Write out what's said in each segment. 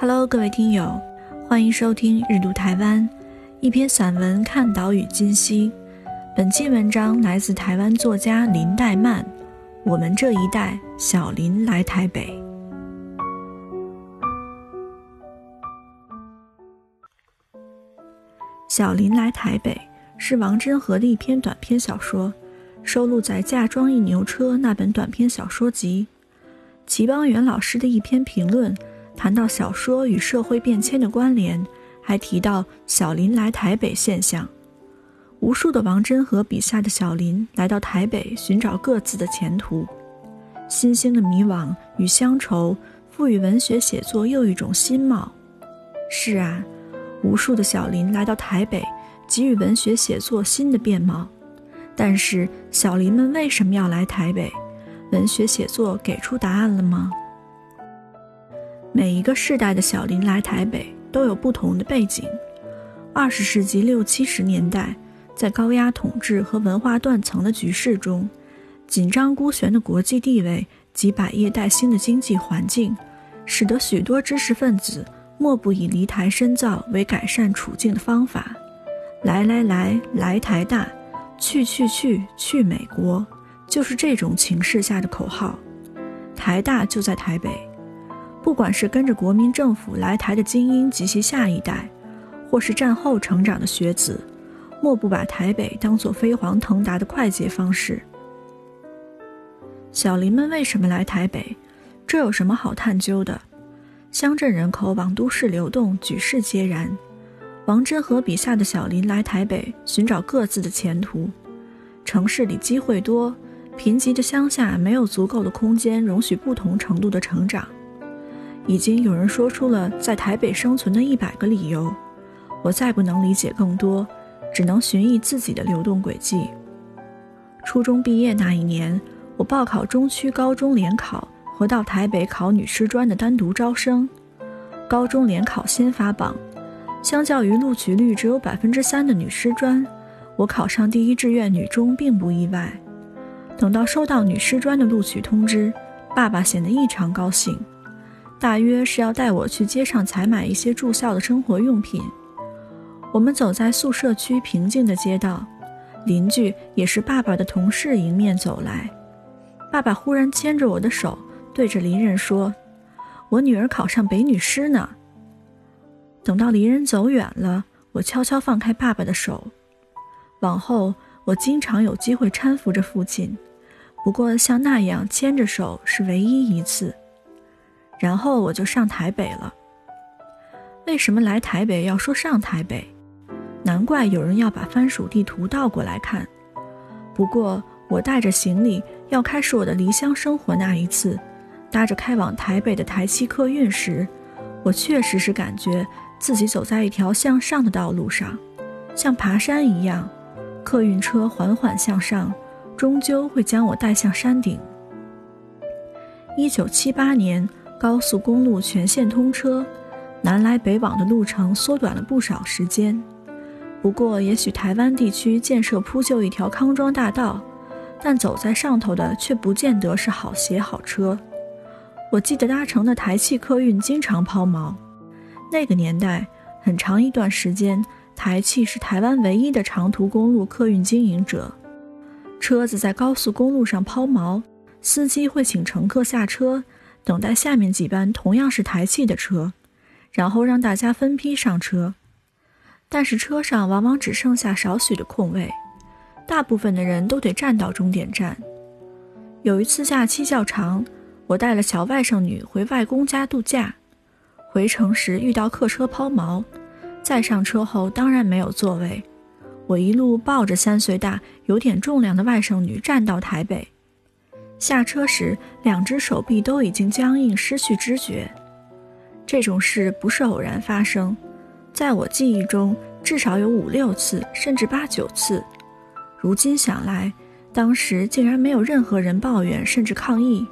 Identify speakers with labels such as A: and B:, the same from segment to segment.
A: Hello，各位听友，欢迎收听《日读台湾》，一篇散文看岛屿今夕。本期文章来自台湾作家林黛曼，《我们这一代小林来台北》。小林来台北是王真和的一篇短篇小说，收录在《嫁妆一牛车》那本短篇小说集。齐邦媛老师的一篇评论。谈到小说与社会变迁的关联，还提到小林来台北现象。无数的王真和笔下的小林来到台北寻找各自的前途，新兴的迷惘与乡愁赋予文学写作又一种新貌。是啊，无数的小林来到台北，给予文学写作新的面貌。但是小林们为什么要来台北？文学写作给出答案了吗？每一个世代的小林来台北都有不同的背景。二十世纪六七十年代，在高压统治和文化断层的局势中，紧张孤悬的国际地位及百业待兴的经济环境，使得许多知识分子莫不以离台深造为改善处境的方法。来来来，来台大；去去去，去美国，就是这种情势下的口号。台大就在台北。不管是跟着国民政府来台的精英及其下一代，或是战后成长的学子，莫不把台北当作飞黄腾达的快捷方式。小林们为什么来台北？这有什么好探究的？乡镇人口往都市流动，举世皆然。王真和笔下的小林来台北寻找各自的前途。城市里机会多，贫瘠的乡下没有足够的空间容许不同程度的成长。已经有人说出了在台北生存的一百个理由，我再不能理解更多，只能寻觅自己的流动轨迹。初中毕业那一年，我报考中区高中联考和到台北考女师专的单独招生。高中联考先发榜，相较于录取率只有百分之三的女师专，我考上第一志愿女中并不意外。等到收到女师专的录取通知，爸爸显得异常高兴。大约是要带我去街上采买一些住校的生活用品。我们走在宿舍区平静的街道，邻居也是爸爸的同事迎面走来。爸爸忽然牵着我的手，对着邻人说：“我女儿考上北女师呢。”等到邻人走远了，我悄悄放开爸爸的手。往后，我经常有机会搀扶着父亲，不过像那样牵着手是唯一一次。然后我就上台北了。为什么来台北要说上台北？难怪有人要把番薯地图倒过来看。不过我带着行李要开始我的离乡生活那一次，搭着开往台北的台七客运时，我确实是感觉自己走在一条向上的道路上，像爬山一样，客运车缓缓向上，终究会将我带向山顶。一九七八年。高速公路全线通车，南来北往的路程缩短了不少时间。不过，也许台湾地区建设铺就一条康庄大道，但走在上头的却不见得是好鞋好车。我记得搭乘的台汽客运经常抛锚。那个年代，很长一段时间，台汽是台湾唯一的长途公路客运经营者。车子在高速公路上抛锚，司机会请乘客下车。等待下面几班同样是台汽的车，然后让大家分批上车。但是车上往往只剩下少许的空位，大部分的人都得站到终点站。有一次假期较长，我带了小外甥女回外公家度假，回城时遇到客车抛锚，再上车后当然没有座位，我一路抱着三岁大、有点重量的外甥女站到台北。下车时，两只手臂都已经僵硬，失去知觉。这种事不是偶然发生，在我记忆中至少有五六次，甚至八九次。如今想来，当时竟然没有任何人抱怨，甚至抗议。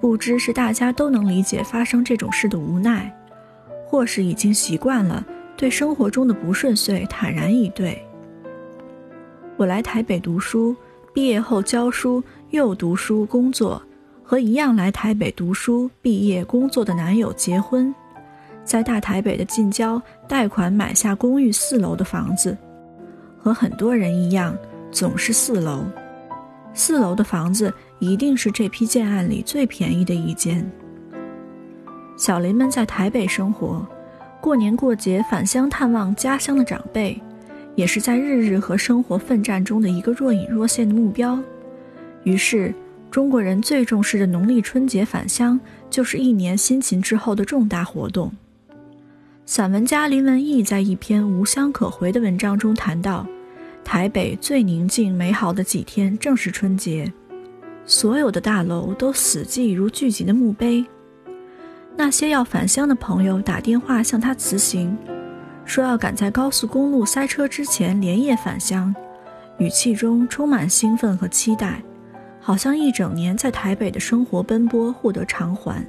A: 不知是大家都能理解发生这种事的无奈，或是已经习惯了对生活中的不顺遂坦然以对。我来台北读书，毕业后教书。又读书工作，和一样来台北读书、毕业、工作的男友结婚，在大台北的近郊贷款买下公寓四楼的房子，和很多人一样，总是四楼。四楼的房子一定是这批建案里最便宜的一间。小林们在台北生活，过年过节返乡探望家乡的长辈，也是在日日和生活奋战中的一个若隐若现的目标。于是，中国人最重视的农历春节返乡，就是一年辛勤之后的重大活动。散文家林文义在一篇《无乡可回》的文章中谈到，台北最宁静美好的几天正是春节，所有的大楼都死寂如聚集的墓碑。那些要返乡的朋友打电话向他辞行，说要赶在高速公路塞车之前连夜返乡，语气中充满兴奋和期待，好像一整年在台北的生活奔波获得偿还。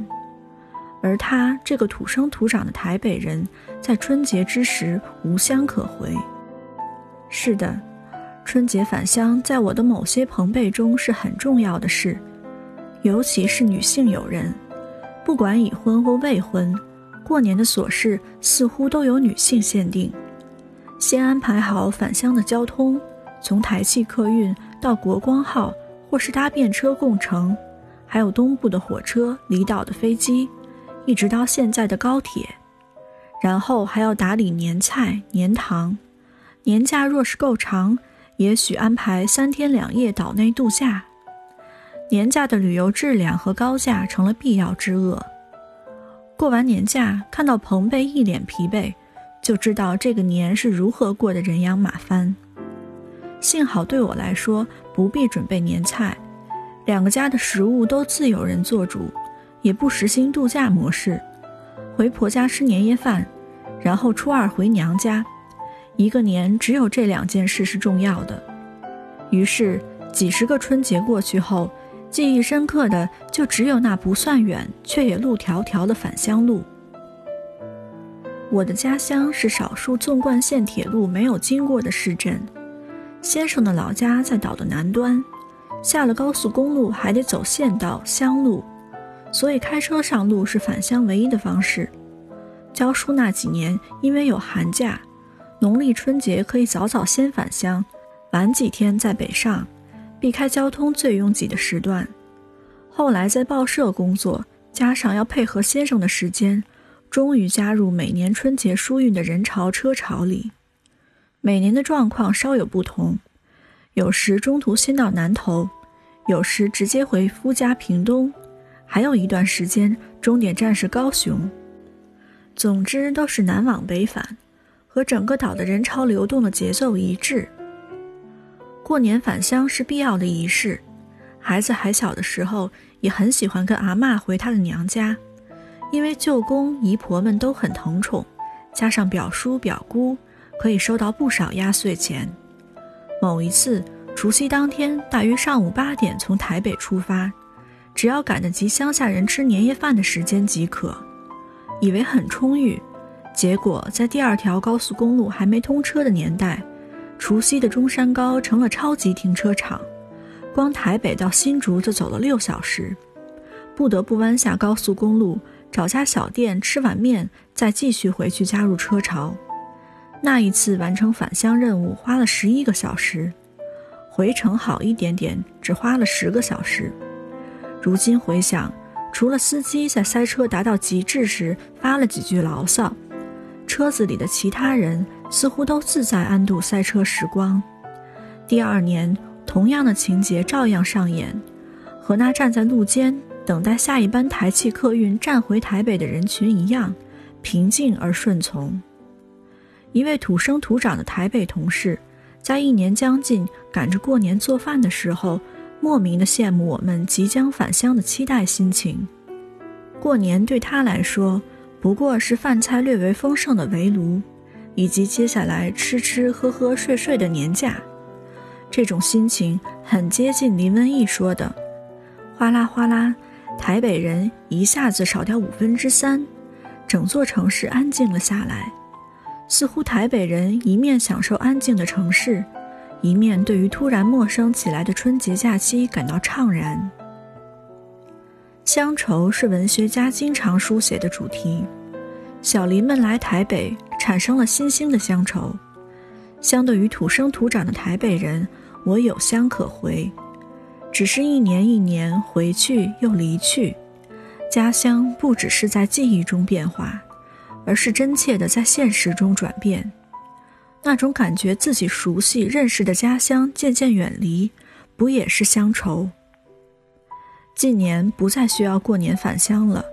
A: 而他这个土生土长的台北人，在春节之时无乡可回。是的，春节返乡在我的某些朋辈中是很重要的事，尤其是女性友人，不管已婚或未婚，过年的琐事似乎都由女性限定。先安排好返乡的交通，从台汽客运到国光号，或是搭便车共乘，还有东部的火车、离岛的飞机。一直到现在的高铁，然后还要打理年菜、年糖。年假若是够长，也许安排三天两夜岛内度假。年假的旅游质量和高价成了必要之恶。过完年假，看到彭贝一脸疲惫，就知道这个年是如何过得人仰马翻。幸好对我来说，不必准备年菜，两个家的食物都自有人做主。也不实行度假模式，回婆家吃年夜饭，然后初二回娘家，一个年只有这两件事是重要的。于是几十个春节过去后，记忆深刻的就只有那不算远却也路迢迢的返乡路。我的家乡是少数纵贯线铁路没有经过的市镇，先生的老家在岛的南端，下了高速公路还得走县道乡路。所以开车上路是返乡唯一的方式。教书那几年，因为有寒假，农历春节可以早早先返乡，晚几天再北上，避开交通最拥挤的时段。后来在报社工作，加上要配合先生的时间，终于加入每年春节疏运的人潮车潮里。每年的状况稍有不同，有时中途先到南头，有时直接回夫家屏东。还有一段时间，终点站是高雄。总之都是南往北返，和整个岛的人潮流动的节奏一致。过年返乡是必要的仪式。孩子还小的时候，也很喜欢跟阿妈回她的娘家，因为舅公姨婆们都很疼宠，加上表叔表姑，可以收到不少压岁钱。某一次除夕当天，大约上午八点从台北出发。只要赶得及乡下人吃年夜饭的时间即可，以为很充裕，结果在第二条高速公路还没通车的年代，除夕的中山高成了超级停车场，光台北到新竹就走了六小时，不得不弯下高速公路找家小店吃碗面，再继续回去加入车潮。那一次完成返乡任务花了十一个小时，回程好一点点，只花了十个小时。如今回想，除了司机在塞车达到极致时发了几句牢骚，车子里的其他人似乎都自在安度塞车时光。第二年，同样的情节照样上演，和那站在路肩等待下一班台汽客运站回台北的人群一样，平静而顺从。一位土生土长的台北同事，在一年将近赶着过年做饭的时候。莫名的羡慕我们即将返乡的期待心情。过年对他来说，不过是饭菜略为丰盛的围炉，以及接下来吃吃喝喝睡睡的年假。这种心情很接近林文义说的：“哗啦哗啦，台北人一下子少掉五分之三，整座城市安静了下来，似乎台北人一面享受安静的城市。”一面对于突然陌生起来的春节假期感到怅然。乡愁是文学家经常书写的主题，小林们来台北，产生了新兴的乡愁。相对于土生土长的台北人，我有乡可回，只是一年一年回去又离去，家乡不只是在记忆中变化，而是真切的在现实中转变。那种感觉自己熟悉认识的家乡渐渐远离，不也是乡愁？近年不再需要过年返乡了，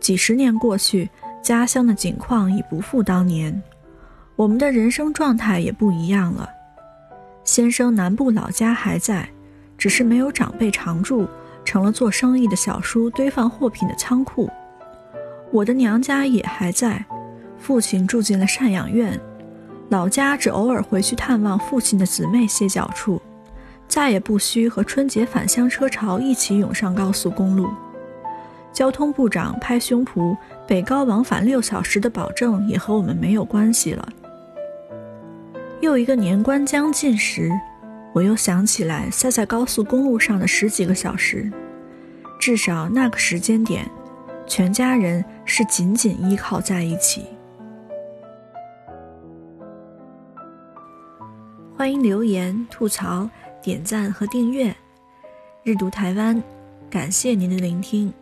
A: 几十年过去，家乡的景况已不复当年，我们的人生状态也不一样了。先生南部老家还在，只是没有长辈常住，成了做生意的小叔堆放货品的仓库。我的娘家也还在，父亲住进了赡养院，老家只偶尔回去探望父亲的姊妹歇脚处。再也不需和春节返乡车潮一起涌上高速公路。交通部长拍胸脯，北高往返六小时的保证也和我们没有关系了。又一个年关将近时，我又想起来塞在高速公路上的十几个小时，至少那个时间点，全家人是紧紧依靠在一起。欢迎留言吐槽。点赞和订阅，日读台湾，感谢您的聆听。